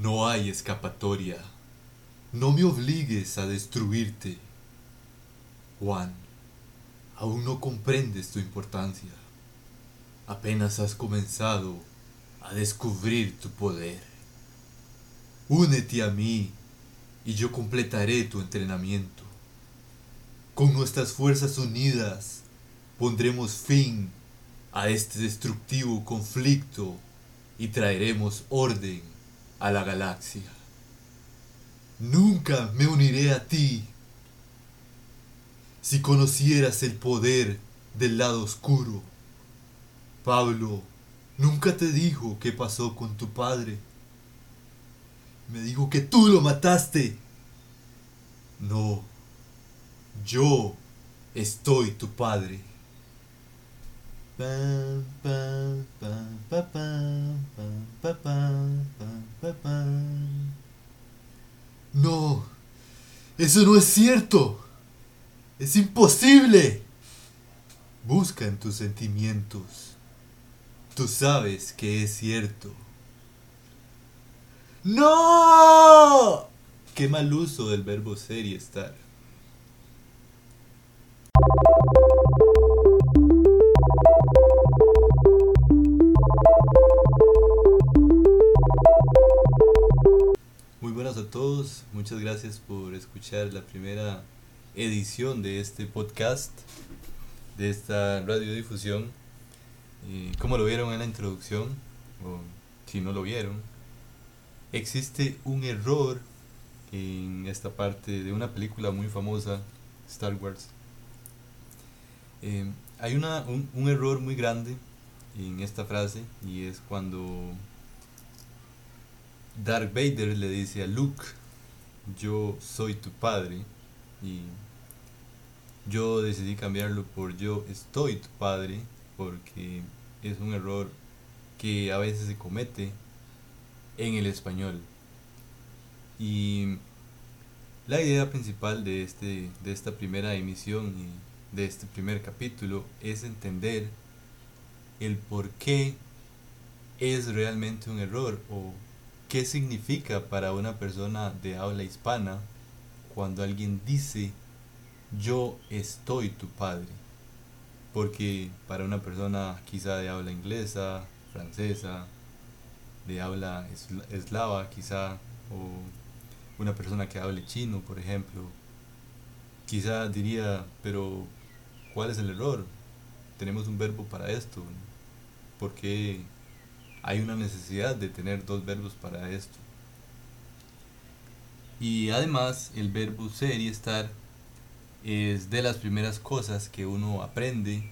No hay escapatoria. No me obligues a destruirte. Juan, aún no comprendes tu importancia. Apenas has comenzado a descubrir tu poder. Únete a mí y yo completaré tu entrenamiento. Con nuestras fuerzas unidas pondremos fin a este destructivo conflicto y traeremos orden a la galaxia. Nunca me uniré a ti. Si conocieras el poder del lado oscuro, Pablo nunca te dijo qué pasó con tu padre. Me dijo que tú lo mataste. No, yo estoy tu padre. No, eso no es cierto. Es imposible. Busca en tus sentimientos. Tú sabes que es cierto. ¡No! Qué mal uso del verbo ser y estar. Buenas a todos, muchas gracias por escuchar la primera edición de este podcast, de esta radiodifusión. Eh, como lo vieron en la introducción, o si no lo vieron, existe un error en esta parte de una película muy famosa, Star Wars. Eh, hay una, un, un error muy grande en esta frase y es cuando Darth Vader le dice a Luke, yo soy tu padre y yo decidí cambiarlo por yo estoy tu padre porque es un error que a veces se comete en el español. Y la idea principal de, este, de esta primera emisión y de este primer capítulo es entender el por qué es realmente un error o ¿Qué significa para una persona de habla hispana cuando alguien dice yo estoy tu padre? Porque para una persona quizá de habla inglesa, francesa, de habla eslava quizá, o una persona que hable chino, por ejemplo, quizá diría, pero ¿cuál es el error? Tenemos un verbo para esto. ¿Por qué hay una necesidad de tener dos verbos para esto. Y además el verbo ser y estar es de las primeras cosas que uno aprende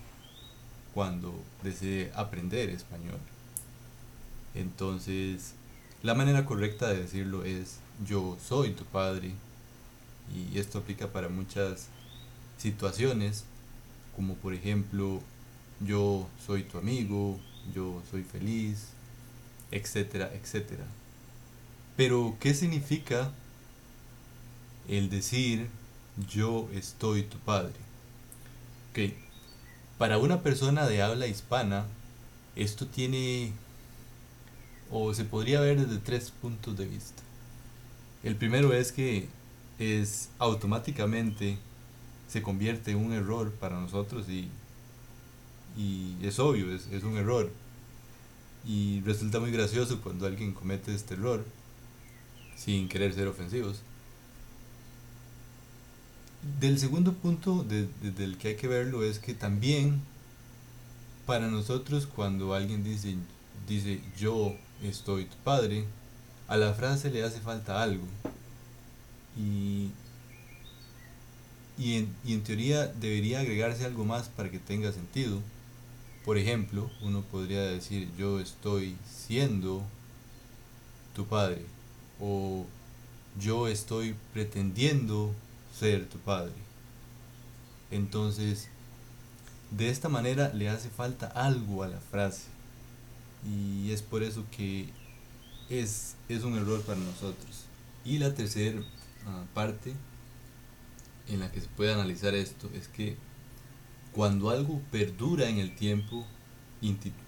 cuando desee aprender español. Entonces, la manera correcta de decirlo es yo soy tu padre. Y esto aplica para muchas situaciones, como por ejemplo, yo soy tu amigo, yo soy feliz, etcétera, etcétera. Pero, ¿qué significa el decir yo estoy tu padre? Ok, para una persona de habla hispana, esto tiene, o se podría ver desde tres puntos de vista. El primero es que es automáticamente se convierte en un error para nosotros y, y es obvio, es, es un error y resulta muy gracioso cuando alguien comete este error sin querer ser ofensivos. Del segundo punto desde el que hay que verlo es que también para nosotros cuando alguien dice, dice yo estoy tu padre, a la frase le hace falta algo. Y, y en teoría debería agregarse algo más para que tenga sentido por ejemplo, uno podría decir yo estoy siendo tu padre o yo estoy pretendiendo ser tu padre. Entonces, de esta manera le hace falta algo a la frase. Y es por eso que es, es un error para nosotros. Y la tercera ah, parte en la que se puede analizar esto es que cuando algo perdura en el tiempo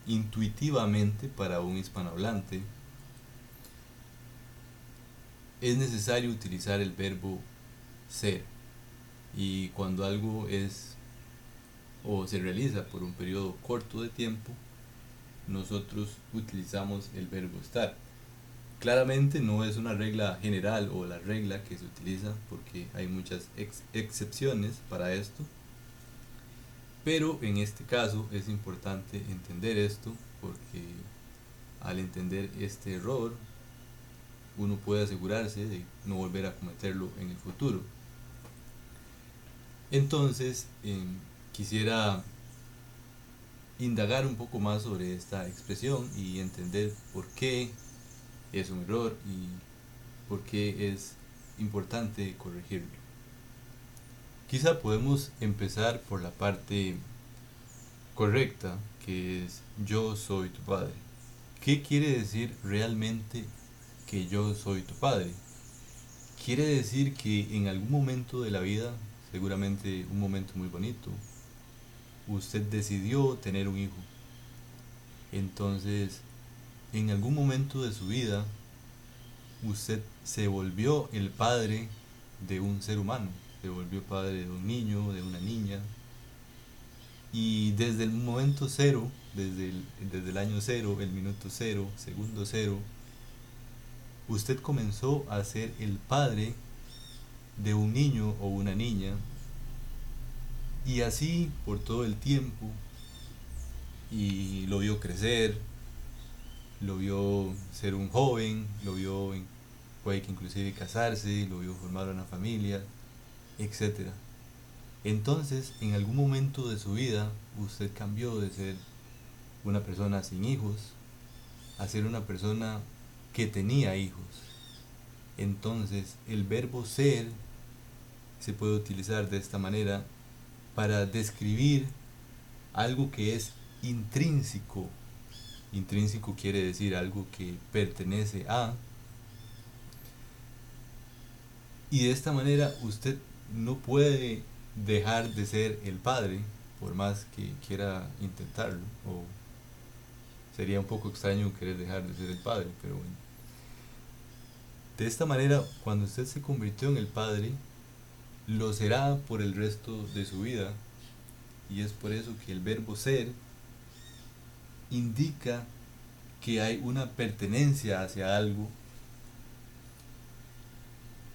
intuitivamente para un hispanohablante, es necesario utilizar el verbo ser. Y cuando algo es o se realiza por un periodo corto de tiempo, nosotros utilizamos el verbo estar. Claramente no es una regla general o la regla que se utiliza porque hay muchas excepciones para esto. Pero en este caso es importante entender esto porque al entender este error uno puede asegurarse de no volver a cometerlo en el futuro. Entonces, em, quisiera indagar un poco más sobre esta expresión y entender por qué es un error y por qué es importante corregirlo. Quizá podemos empezar por la parte correcta, que es yo soy tu padre. ¿Qué quiere decir realmente que yo soy tu padre? Quiere decir que en algún momento de la vida, seguramente un momento muy bonito, usted decidió tener un hijo. Entonces, en algún momento de su vida, usted se volvió el padre de un ser humano, se volvió padre de un niño, de una niña. Y desde el momento cero, desde el, desde el año cero, el minuto cero, segundo cero, usted comenzó a ser el padre de un niño o una niña y así por todo el tiempo. Y lo vio crecer, lo vio ser un joven, lo vio puede que inclusive casarse, lo vio formar una familia, etc. Entonces, en algún momento de su vida, usted cambió de ser una persona sin hijos a ser una persona que tenía hijos. Entonces, el verbo ser se puede utilizar de esta manera para describir algo que es intrínseco. Intrínseco quiere decir algo que pertenece a. Y de esta manera usted no puede dejar de ser el padre, por más que quiera intentarlo. O sería un poco extraño querer dejar de ser el padre, pero bueno. De esta manera, cuando usted se convirtió en el padre, lo será por el resto de su vida. Y es por eso que el verbo ser indica que hay una pertenencia hacia algo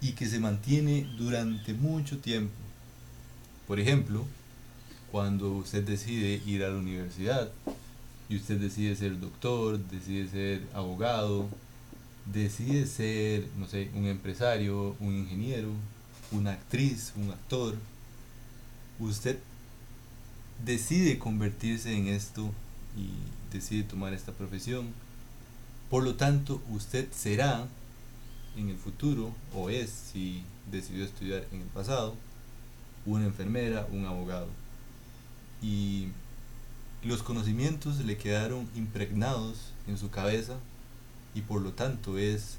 y que se mantiene durante mucho tiempo. Por ejemplo, cuando usted decide ir a la universidad y usted decide ser doctor, decide ser abogado, decide ser, no sé, un empresario, un ingeniero, una actriz, un actor, usted decide convertirse en esto y decide tomar esta profesión. Por lo tanto, usted será en el futuro, o es si decidió estudiar en el pasado, una enfermera, un abogado. Y los conocimientos le quedaron impregnados en su cabeza y por lo tanto es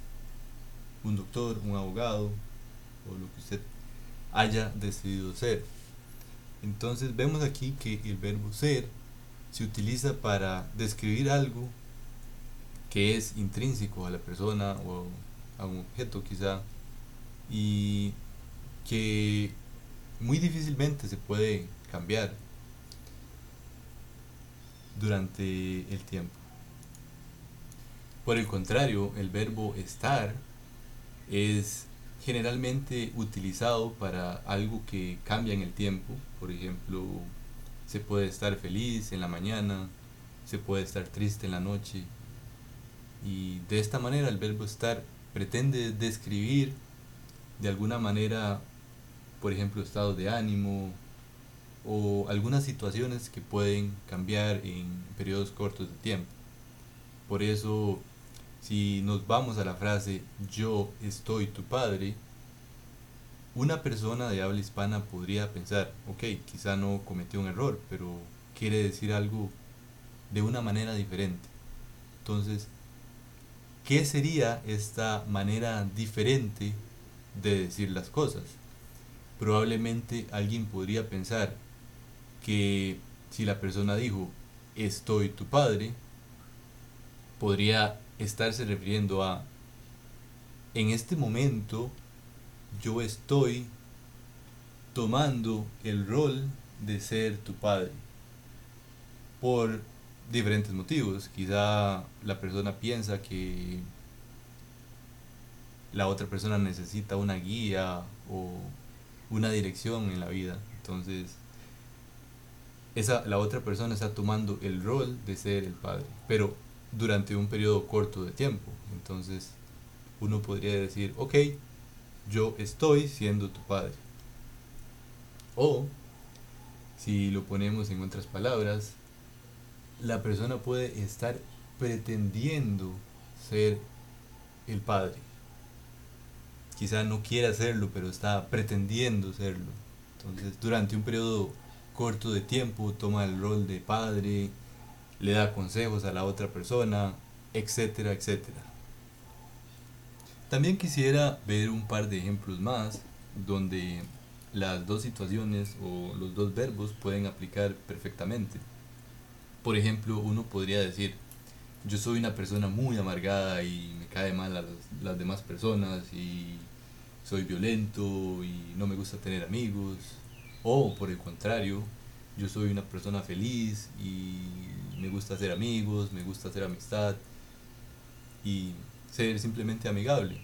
un doctor, un abogado, o lo que usted haya decidido ser. Entonces vemos aquí que el verbo ser se utiliza para describir algo que es intrínseco a la persona o a un objeto quizá y que muy difícilmente se puede cambiar durante el tiempo. Por el contrario, el verbo estar es generalmente utilizado para algo que cambia en el tiempo. Por ejemplo, se puede estar feliz en la mañana, se puede estar triste en la noche. Y de esta manera el verbo estar pretende describir de alguna manera, por ejemplo, estados de ánimo o algunas situaciones que pueden cambiar en periodos cortos de tiempo. Por eso si nos vamos a la frase yo estoy tu padre, una persona de habla hispana podría pensar, ok, quizá no cometió un error, pero quiere decir algo de una manera diferente. Entonces, ¿qué sería esta manera diferente de decir las cosas? Probablemente alguien podría pensar que si la persona dijo estoy tu padre, podría estarse refiriendo a en este momento yo estoy tomando el rol de ser tu padre por diferentes motivos. Quizá la persona piensa que la otra persona necesita una guía o una dirección en la vida. Entonces, esa, la otra persona está tomando el rol de ser el padre, pero durante un periodo corto de tiempo. Entonces, uno podría decir, ok, yo estoy siendo tu padre. O, si lo ponemos en otras palabras, la persona puede estar pretendiendo ser el padre. Quizá no quiera hacerlo, pero está pretendiendo serlo. Entonces, durante un periodo corto de tiempo, toma el rol de padre, le da consejos a la otra persona, etcétera, etcétera. También quisiera ver un par de ejemplos más donde las dos situaciones o los dos verbos pueden aplicar perfectamente. Por ejemplo, uno podría decir, yo soy una persona muy amargada y me cae mal a las, demás personas y soy violento y no me gusta tener amigos. O por el contrario, yo soy una persona feliz y me gusta hacer amigos, me gusta hacer amistad y ser simplemente amigable.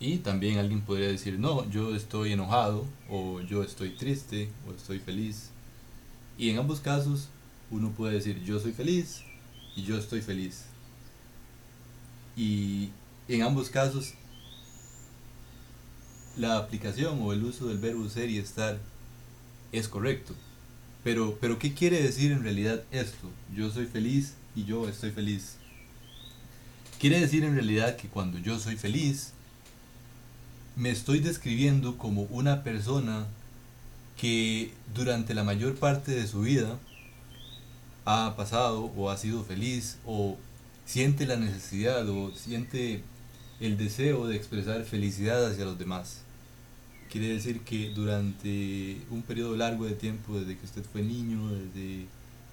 Y también alguien podría decir, no, yo estoy enojado o yo estoy triste o estoy feliz. Y en ambos casos uno puede decir, yo soy feliz y yo estoy feliz. Y en ambos casos la aplicación o el uso del verbo ser y estar es correcto. Pero, pero ¿qué quiere decir en realidad esto? Yo soy feliz y yo estoy feliz. Quiere decir en realidad que cuando yo soy feliz, me estoy describiendo como una persona que durante la mayor parte de su vida ha pasado o ha sido feliz o siente la necesidad o siente el deseo de expresar felicidad hacia los demás. Quiere decir que durante un periodo largo de tiempo, desde que usted fue niño, desde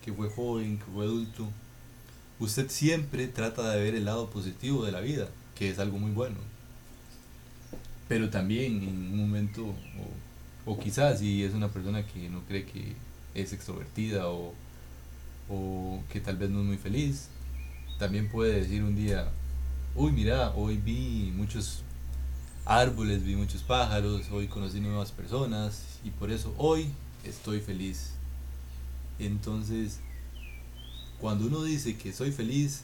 que fue joven, que fue adulto, usted siempre trata de ver el lado positivo de la vida, que es algo muy bueno. Pero también en un momento, o, quizás si es una persona que no cree que es extrovertida o, o que tal vez no es muy feliz, también puede decir un día, uy mira, hoy vi muchos árboles, vi muchos pájaros, hoy conocí nuevas personas y por eso hoy estoy feliz. Entonces, cuando uno dice que soy feliz,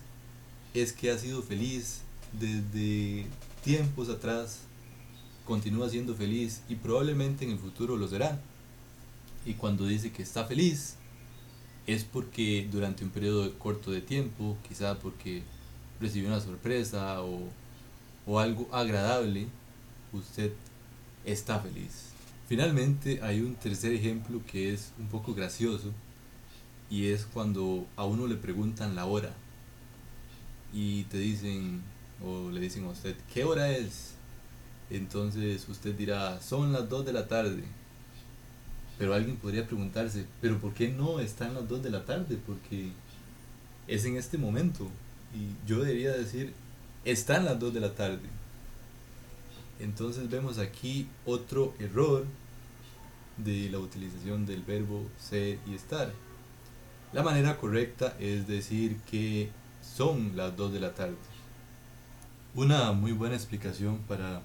es que ha sido feliz desde tiempos atrás, continúa siendo feliz y probablemente en el futuro lo será. Y cuando dice que está feliz, es porque durante un periodo corto de tiempo, quizá porque recibió una sorpresa o, o algo agradable, usted está feliz. Finalmente hay un tercer ejemplo que es un poco gracioso y es cuando a uno le preguntan la hora y te dicen o le dicen a usted, ¿qué hora es? Entonces usted dirá, son las 2 de la tarde. Pero alguien podría preguntarse, ¿pero por qué no están las 2 de la tarde? Porque es en este momento. Y yo debería decir, están las 2 de la tarde. Entonces vemos aquí otro error de la utilización del verbo ser y estar. La manera correcta es decir que son las 2 de la tarde. Una muy buena explicación para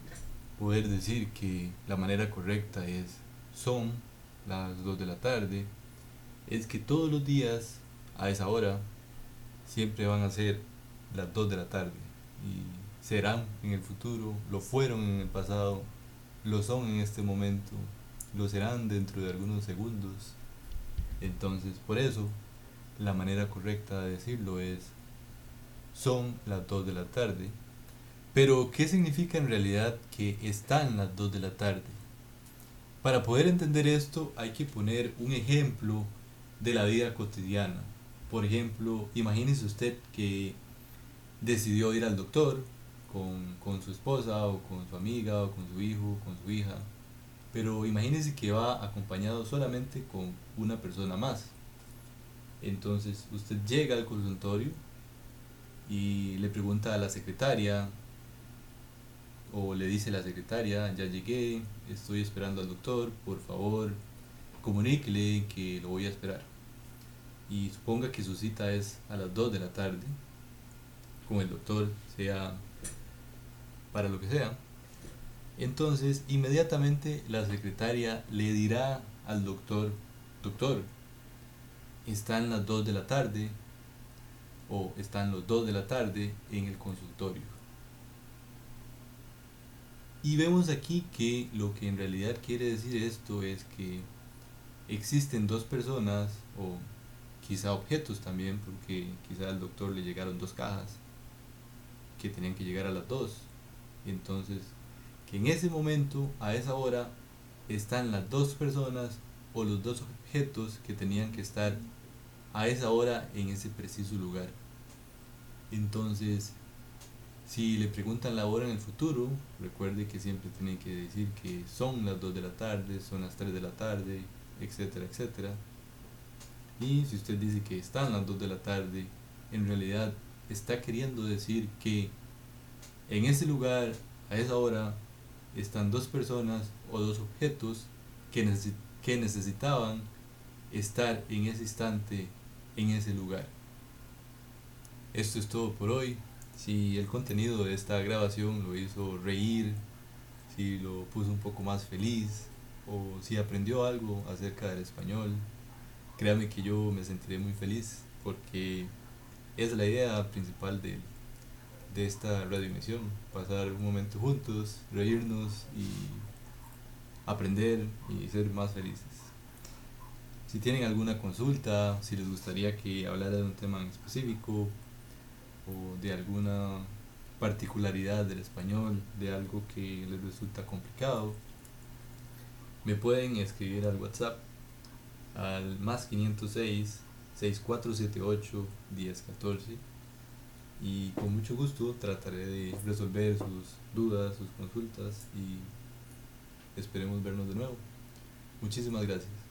poder decir que la manera correcta es son las 2 de la tarde es que todos los días a esa hora siempre van a ser las 2 de la tarde y serán en el futuro, lo fueron en el pasado, lo son en este momento, lo serán dentro de algunos segundos. Entonces, por eso, la manera correcta de decirlo es, son las 2 de la tarde. Pero, ¿qué significa en realidad que están las 2 de la tarde? Para poder entender esto hay que poner un ejemplo de la vida cotidiana. Por ejemplo, imagínese usted que decidió ir al doctor con, su esposa o con su amiga o con su hijo, con su hija. Pero imagínense que va acompañado solamente con una persona más. Entonces usted llega al consultorio y le pregunta a la secretaria o le dice la secretaria, ya llegué, estoy esperando al doctor, por favor, comuníquele que lo voy a esperar. Y suponga que su cita es a las 2 de la tarde, con el doctor, sea para lo que sea. Entonces, inmediatamente la secretaria le dirá al doctor, doctor, están las 2 de la tarde o están los 2 de la tarde en el consultorio. Y vemos aquí que lo que en realidad quiere decir esto es que existen dos personas o quizá objetos también, porque quizá al doctor le llegaron dos cajas que tenían que llegar a las dos. Entonces, que en ese momento, a esa hora, están las dos personas o los dos objetos que tenían que estar a esa hora en ese preciso lugar. Entonces, si le preguntan la hora en el futuro, recuerde que siempre tiene que decir que son las 2 de la tarde, son las 3 de la tarde, etcétera, etcétera. Y si usted dice que están las 2 de la tarde, en realidad está queriendo decir que en ese lugar, a esa hora, están dos personas o dos objetos que, que necesitaban estar en ese instante en ese lugar. Esto es todo por hoy. Si el contenido de esta grabación lo hizo reír, si lo puso un poco más feliz o si aprendió algo acerca del español, créame que yo me sentiré muy feliz porque es la idea principal de, de esta radioemisión, pasar un momento juntos, reírnos y aprender y ser más felices. Si tienen alguna consulta, si les gustaría que hablara de un tema en específico o de alguna particularidad del español, de algo que les resulta complicado, me pueden escribir al WhatsApp al más 506 6478 1014 y con mucho gusto trataré de resolver sus dudas, sus consultas y esperemos vernos de nuevo. Muchísimas gracias.